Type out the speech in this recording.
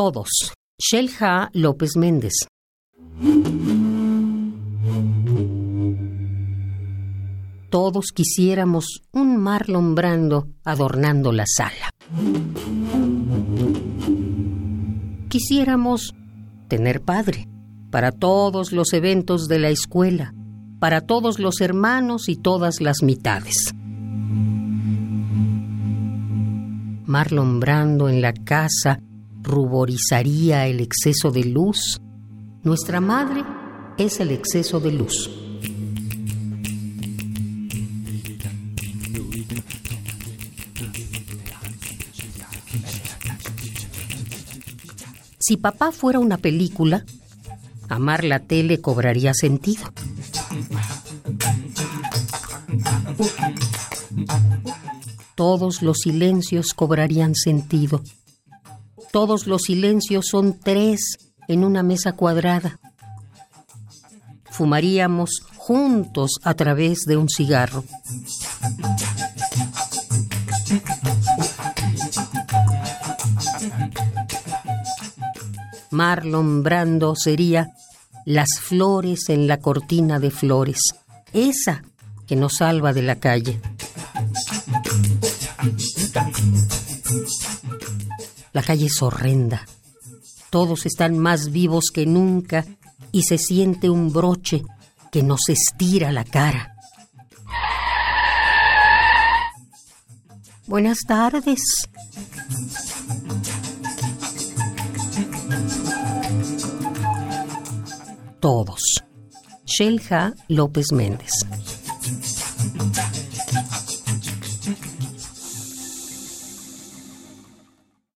Todos. Shelja López Méndez. Todos quisiéramos un Marlon Brando adornando la sala. Quisiéramos tener padre para todos los eventos de la escuela, para todos los hermanos y todas las mitades. Marlon Brando en la casa ruborizaría el exceso de luz. Nuestra madre es el exceso de luz. Si papá fuera una película, amar la tele cobraría sentido. Todos los silencios cobrarían sentido. Todos los silencios son tres en una mesa cuadrada. Fumaríamos juntos a través de un cigarro. Marlon Brando sería las flores en la cortina de flores, esa que nos salva de la calle. La calle es horrenda. Todos están más vivos que nunca y se siente un broche que nos estira la cara. Buenas tardes. Todos. Shelja López Méndez.